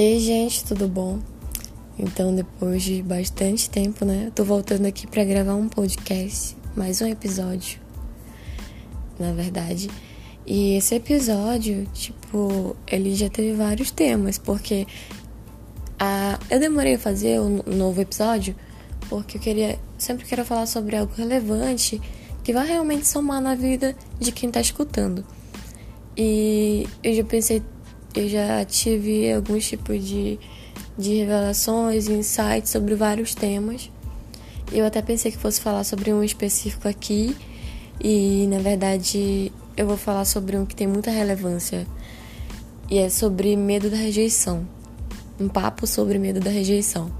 Ei, gente, tudo bom? Então, depois de bastante tempo, né? Eu tô voltando aqui para gravar um podcast, mais um episódio, na verdade. E esse episódio, tipo, ele já teve vários temas, porque a... eu demorei a fazer um novo episódio porque eu queria, sempre quero falar sobre algo relevante que vai realmente somar na vida de quem tá escutando. E eu já pensei eu já tive alguns tipos de, de revelações insights sobre vários temas. Eu até pensei que fosse falar sobre um específico aqui, e na verdade eu vou falar sobre um que tem muita relevância, e é sobre medo da rejeição. Um papo sobre medo da rejeição.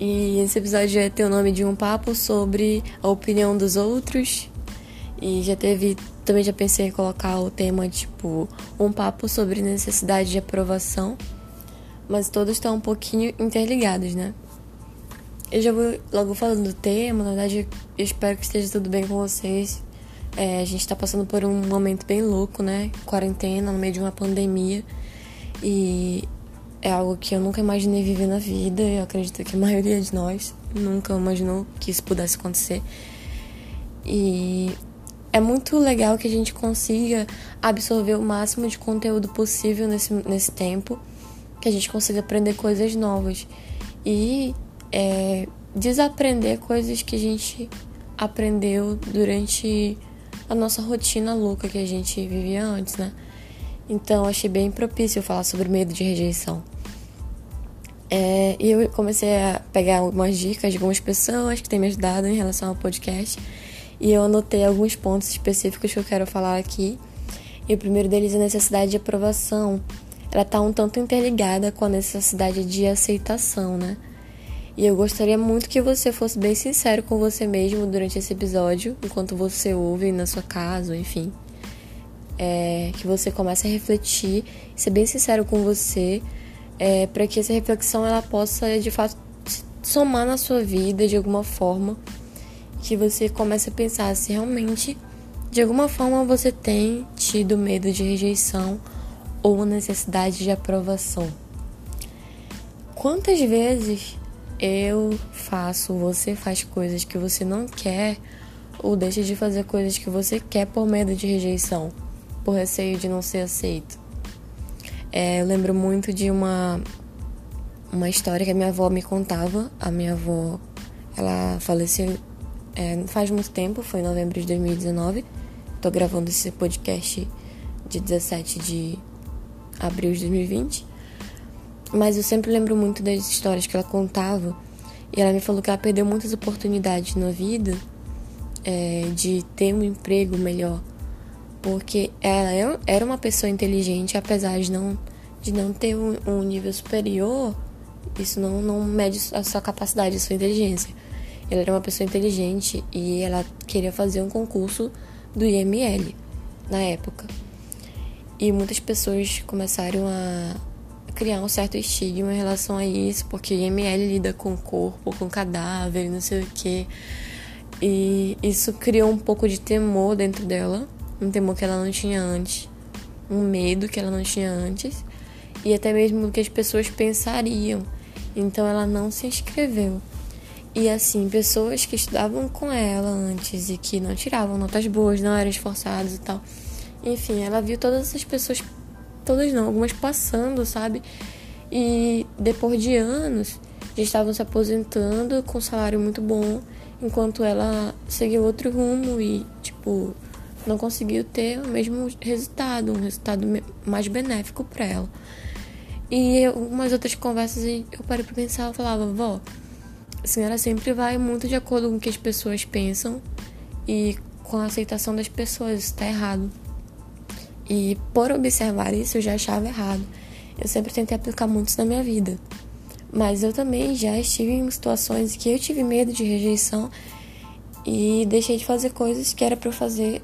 E esse episódio vai ter o nome de um papo sobre a opinião dos outros. E já teve também já pensei em colocar o tema tipo um papo sobre necessidade de aprovação, mas todos estão um pouquinho interligados, né? Eu já vou logo falando do tema, na verdade eu espero que esteja tudo bem com vocês. É, a gente tá passando por um momento bem louco, né? Quarentena, no meio de uma pandemia. E é algo que eu nunca imaginei viver na vida. Eu acredito que a maioria de nós nunca imaginou que isso pudesse acontecer. E é muito legal que a gente consiga absorver o máximo de conteúdo possível nesse, nesse tempo, que a gente consiga aprender coisas novas e é, desaprender coisas que a gente aprendeu durante a nossa rotina louca que a gente vivia antes, né? Então achei bem propício falar sobre medo de rejeição. É, e eu comecei a pegar algumas dicas de algumas pessoas que têm me ajudado em relação ao podcast. E eu anotei alguns pontos específicos que eu quero falar aqui. E o primeiro deles é a necessidade de aprovação. Ela está um tanto interligada com a necessidade de aceitação, né? E eu gostaria muito que você fosse bem sincero com você mesmo durante esse episódio, enquanto você ouve na sua casa, enfim. É, que você comece a refletir, ser bem sincero com você, é, para que essa reflexão ela possa de fato somar na sua vida de alguma forma que você comece a pensar se realmente, de alguma forma, você tem tido medo de rejeição ou necessidade de aprovação. Quantas vezes eu faço, você faz coisas que você não quer ou deixa de fazer coisas que você quer por medo de rejeição, por receio de não ser aceito? É, eu lembro muito de uma uma história que a minha avó me contava. A minha avó, ela faleceu é, faz muito tempo, foi em novembro de 2019. Tô gravando esse podcast de 17 de abril de 2020. Mas eu sempre lembro muito das histórias que ela contava. E ela me falou que ela perdeu muitas oportunidades na vida é, de ter um emprego melhor. Porque ela é, era uma pessoa inteligente, apesar de não, de não ter um, um nível superior, isso não, não mede a sua capacidade, a sua inteligência. Ela era uma pessoa inteligente e ela queria fazer um concurso do IML na época. E muitas pessoas começaram a criar um certo estigma em relação a isso, porque IML lida com corpo, com cadáver, não sei o que. E isso criou um pouco de temor dentro dela, um temor que ela não tinha antes, um medo que ela não tinha antes, e até mesmo o que as pessoas pensariam. Então ela não se inscreveu. E assim, pessoas que estudavam com ela antes e que não tiravam notas boas, não eram esforçadas e tal. Enfim, ela viu todas essas pessoas, todas não, algumas passando, sabe? E depois de anos, já estavam se aposentando com um salário muito bom, enquanto ela seguiu outro rumo e, tipo, não conseguiu ter o mesmo resultado, um resultado mais benéfico para ela. E algumas outras conversas eu parei pra pensar, eu falava, vó, a senhora sempre vai muito de acordo com o que as pessoas pensam e com a aceitação das pessoas. Isso está errado. E por observar isso, eu já achava errado. Eu sempre tentei aplicar muito isso na minha vida. Mas eu também já estive em situações que eu tive medo de rejeição e deixei de fazer coisas que era para fazer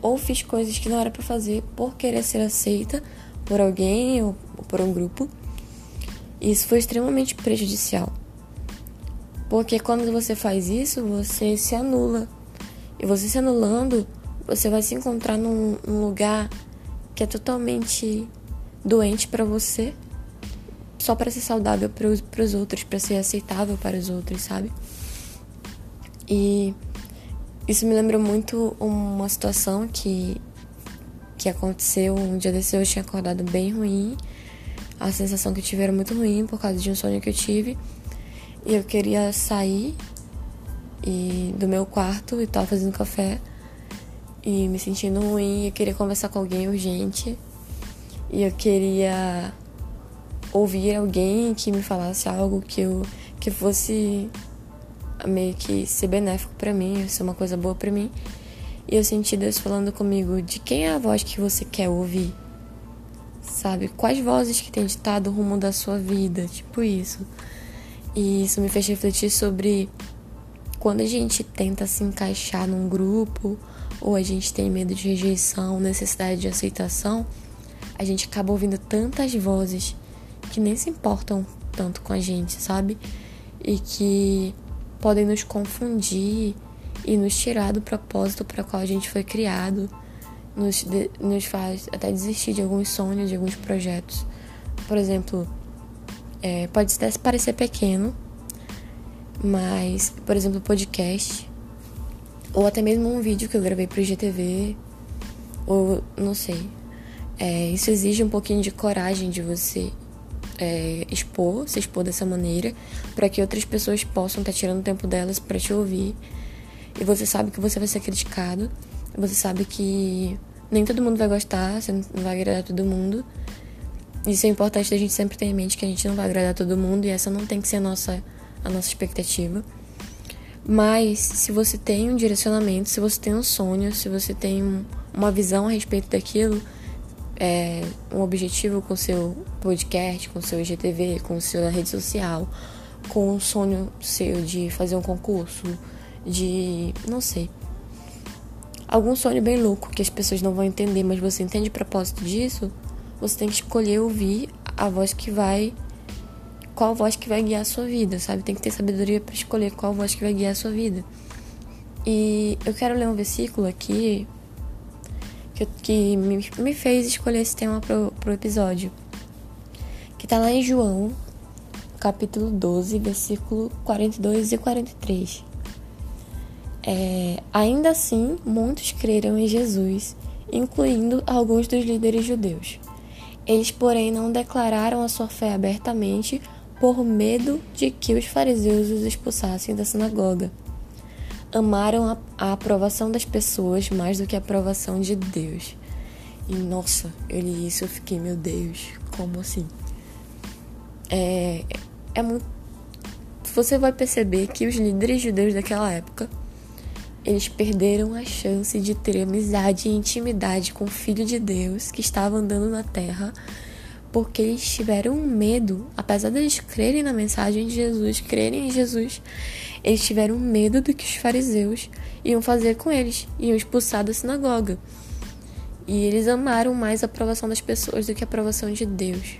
ou fiz coisas que não era para fazer por querer ser aceita por alguém ou por um grupo. Isso foi extremamente prejudicial. Porque quando você faz isso, você se anula. E você se anulando, você vai se encontrar num, num lugar que é totalmente doente para você, só para ser saudável para os outros, para ser aceitável para os outros, sabe? E isso me lembra muito uma situação que, que aconteceu um dia desse. Eu tinha acordado bem ruim. A sensação que eu tive era muito ruim por causa de um sonho que eu tive. E eu queria sair e do meu quarto e tava fazendo café e me sentindo ruim. Eu queria conversar com alguém urgente. E eu queria ouvir alguém que me falasse algo que eu que fosse meio que ser benéfico para mim, ser uma coisa boa para mim. E eu senti Deus falando comigo de quem é a voz que você quer ouvir. Sabe? Quais vozes que tem ditado o rumo da sua vida, tipo isso. E isso me fez refletir sobre quando a gente tenta se encaixar num grupo, ou a gente tem medo de rejeição, necessidade de aceitação, a gente acaba ouvindo tantas vozes que nem se importam tanto com a gente, sabe? E que podem nos confundir e nos tirar do propósito para qual a gente foi criado, nos, de, nos faz até desistir de alguns sonhos, de alguns projetos. Por exemplo, é, pode até parecer pequeno, mas, por exemplo, podcast, ou até mesmo um vídeo que eu gravei para o IGTV, ou não sei. É, isso exige um pouquinho de coragem de você é, expor, se expor dessa maneira, para que outras pessoas possam estar tá tirando o tempo delas para te ouvir. E você sabe que você vai ser criticado, você sabe que nem todo mundo vai gostar, você não vai agradar todo mundo. Isso é importante da gente sempre ter em mente que a gente não vai agradar todo mundo e essa não tem que ser a nossa, a nossa expectativa. Mas se você tem um direcionamento, se você tem um sonho, se você tem uma visão a respeito daquilo, é, um objetivo com seu podcast, com seu IGTV, com sua rede social, com um sonho seu de fazer um concurso, de. não sei. Algum sonho bem louco que as pessoas não vão entender, mas você entende o propósito disso, você tem que escolher ouvir a voz que vai. qual voz que vai guiar a sua vida, sabe? Tem que ter sabedoria para escolher qual voz que vai guiar a sua vida. E eu quero ler um versículo aqui que, que me, me fez escolher esse tema pro, pro episódio. Que tá lá em João, capítulo 12, versículo 42 e 43. É, ainda assim, muitos creram em Jesus, incluindo alguns dos líderes judeus. Eles, porém, não declararam a sua fé abertamente por medo de que os fariseus os expulsassem da sinagoga amaram a, a aprovação das pessoas mais do que a aprovação de Deus. E nossa, eu li isso, eu fiquei, meu Deus, como assim? É, é muito. Você vai perceber que os líderes judeus daquela época eles perderam a chance de ter amizade e intimidade com o Filho de Deus que estava andando na terra, porque eles tiveram medo, apesar de eles crerem na mensagem de Jesus, crerem em Jesus, eles tiveram medo do que os fariseus iam fazer com eles, iam expulsar da sinagoga. E eles amaram mais a aprovação das pessoas do que a aprovação de Deus.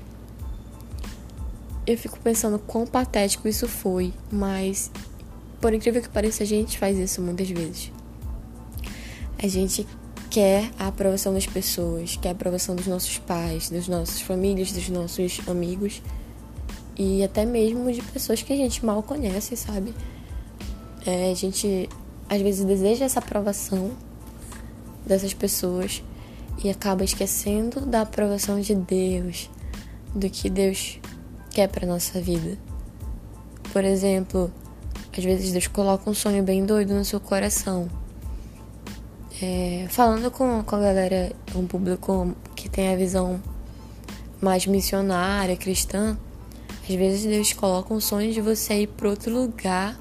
Eu fico pensando quão patético isso foi, mas por incrível que pareça, a gente faz isso muitas vezes. A gente quer a aprovação das pessoas, quer a aprovação dos nossos pais, das nossas famílias, dos nossos amigos e até mesmo de pessoas que a gente mal conhece, sabe? É, a gente às vezes deseja essa aprovação dessas pessoas e acaba esquecendo da aprovação de Deus, do que Deus quer para nossa vida. Por exemplo, às vezes Deus coloca um sonho bem doido no seu coração. É, falando com, com a galera, um público que tem a visão mais missionária, cristã, às vezes Deus coloca um sonho de você ir para outro lugar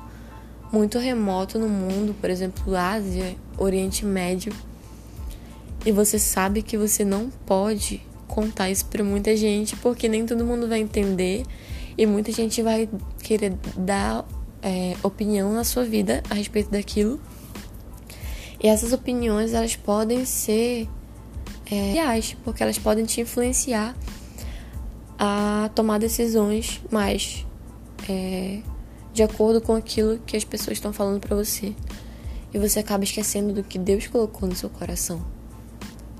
muito remoto no mundo, por exemplo, Ásia, Oriente Médio, e você sabe que você não pode contar isso para muita gente porque nem todo mundo vai entender e muita gente vai querer dar é, opinião na sua vida a respeito daquilo. E essas opiniões elas podem ser é, reais, porque elas podem te influenciar a tomar decisões mais é, de acordo com aquilo que as pessoas estão falando para você. E você acaba esquecendo do que Deus colocou no seu coração.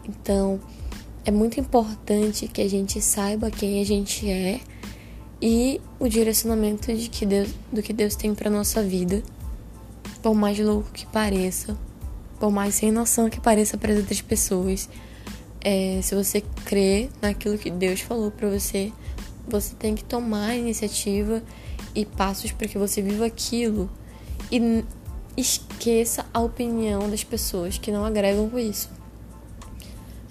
Então, é muito importante que a gente saiba quem a gente é e o direcionamento de que Deus, do que Deus tem para nossa vida, por mais louco que pareça, por mais sem noção que pareça para outras pessoas. É, se você crê naquilo que Deus falou para você, você tem que tomar a iniciativa e passos para que você viva aquilo e esqueça a opinião das pessoas que não agregam com isso.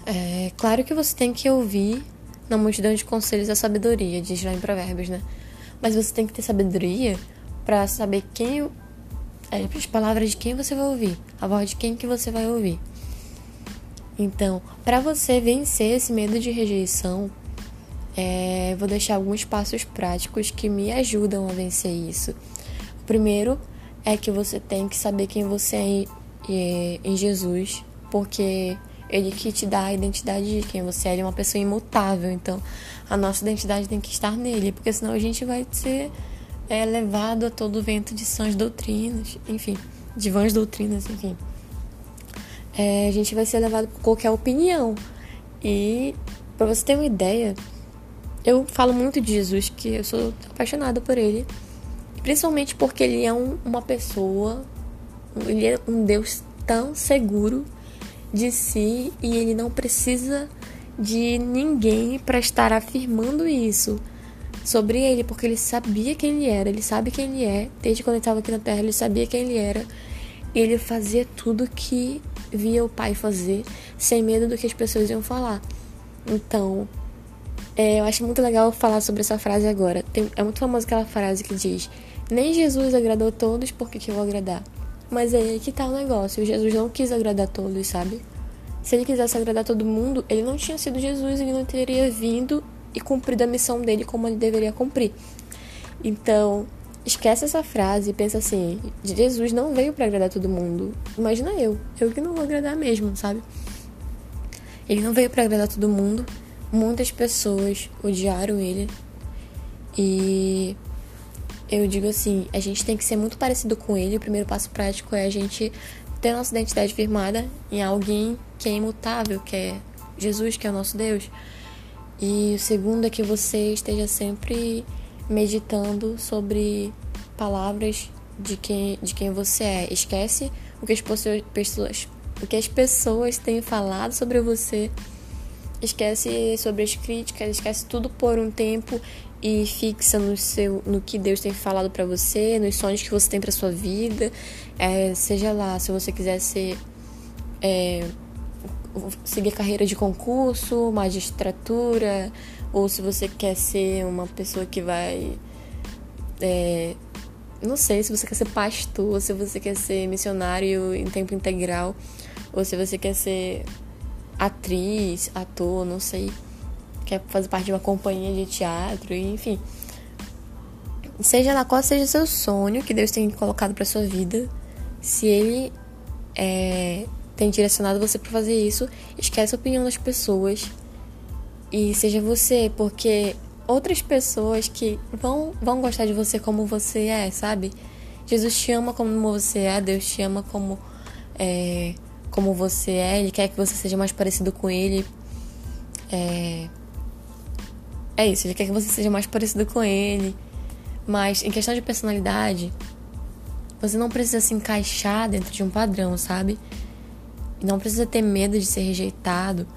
É claro que você tem que ouvir na multidão de conselhos a sabedoria, diz lá em Provérbios, né? Mas você tem que ter sabedoria para saber quem é, as palavras de quem você vai ouvir, a voz de quem que você vai ouvir. Então, para você vencer esse medo de rejeição, é, vou deixar alguns passos práticos que me ajudam a vencer isso. O primeiro é que você tem que saber quem você é em, é, em Jesus, porque ele que te dá a identidade de quem você é, ele é uma pessoa imutável, então a nossa identidade tem que estar nele, porque senão a gente vai ser é, levado a todo vento de sãs doutrinas, enfim, de vãs doutrinas, enfim. É, a gente vai ser levado por qualquer opinião. E para você ter uma ideia, eu falo muito de Jesus, que eu sou apaixonada por ele. Principalmente porque ele é um, uma pessoa, ele é um Deus tão seguro de si e ele não precisa de ninguém para estar afirmando isso sobre ele, porque ele sabia quem ele era, ele sabe quem ele é, desde quando ele estava aqui na Terra, ele sabia quem ele era, ele fazia tudo que via o pai fazer, sem medo do que as pessoas iam falar. Então, é, eu acho muito legal falar sobre essa frase agora. Tem, é muito famosa aquela frase que diz: Nem Jesus agradou todos, por que, que eu vou agradar? Mas é aí que tá o negócio. Jesus não quis agradar todos, sabe? Se ele quisesse agradar todo mundo, ele não tinha sido Jesus, ele não teria vindo e cumprido a missão dele como ele deveria cumprir. Então, esquece essa frase e pensa assim: Jesus não veio para agradar todo mundo. Imagina eu, eu que não vou agradar mesmo, sabe? Ele não veio para agradar todo mundo. Muitas pessoas odiaram ele. E eu digo assim, a gente tem que ser muito parecido com ele. O primeiro passo prático é a gente ter nossa identidade firmada em alguém que é imutável, que é Jesus, que é o nosso Deus. E o segundo é que você esteja sempre meditando sobre palavras de quem, de quem você é. Esquece o que as pessoas, o que as pessoas têm falado sobre você. Esquece sobre as críticas, esquece tudo por um tempo e fixa no seu no que Deus tem falado para você, nos sonhos que você tem para sua vida. É, seja lá, se você quiser ser é, seguir carreira de concurso, magistratura, ou se você quer ser uma pessoa que vai. É, não sei, se você quer ser pastor, se você quer ser missionário em tempo integral, ou se você quer ser atriz, ator, não sei, quer fazer parte de uma companhia de teatro, enfim. Seja lá qual seja o seu sonho que Deus tem colocado para sua vida, se ele é, tem direcionado você para fazer isso, esquece a opinião das pessoas e seja você, porque outras pessoas que vão, vão gostar de você como você é, sabe? Jesus te ama como você é, Deus te ama como, é, como você é, Ele quer que você seja mais parecido com Ele. É, é isso, Ele quer que você seja mais parecido com Ele. Mas em questão de personalidade, você não precisa se encaixar dentro de um padrão, sabe? Não precisa ter medo de ser rejeitado,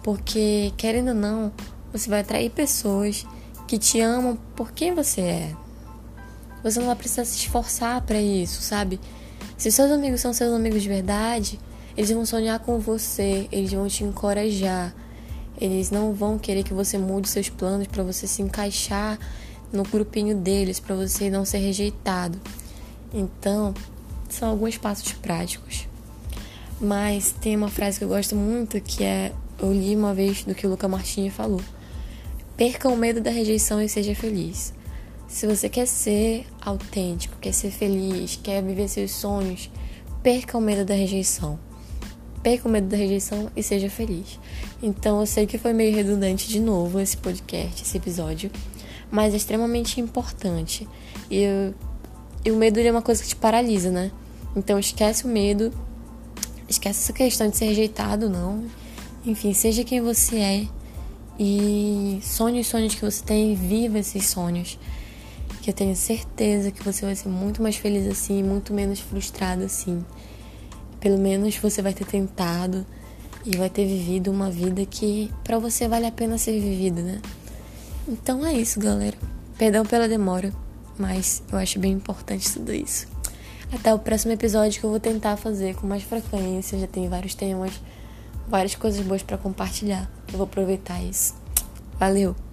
porque, querendo ou não, você vai atrair pessoas que te amam por quem você é. Você não vai precisar se esforçar para isso, sabe? Se seus amigos são seus amigos de verdade, eles vão sonhar com você, eles vão te encorajar. Eles não vão querer que você mude seus planos para você se encaixar no grupinho deles, para você não ser rejeitado. Então, são alguns passos práticos. Mas tem uma frase que eu gosto muito que é eu li uma vez do que o Luca Martini falou. Perca o medo da rejeição e seja feliz. Se você quer ser autêntico, quer ser feliz, quer viver seus sonhos, perca o medo da rejeição. Perca o medo da rejeição e seja feliz. Então eu sei que foi meio redundante de novo esse podcast, esse episódio, mas é extremamente importante. E, eu, e o medo é uma coisa que te paralisa, né? Então esquece o medo Esquece essa questão de ser rejeitado, não. Enfim, seja quem você é E sonhe os sonhos que você tem, viva esses sonhos. Que eu tenho certeza que você vai ser muito mais feliz assim, muito menos frustrado assim. Pelo menos você vai ter tentado e vai ter vivido uma vida que para você vale a pena ser vivida, né? Então é isso, galera. Perdão pela demora, mas eu acho bem importante tudo isso. Até o próximo episódio que eu vou tentar fazer com mais frequência. Já tem vários temas, várias coisas boas para compartilhar. Eu vou aproveitar isso. Valeu!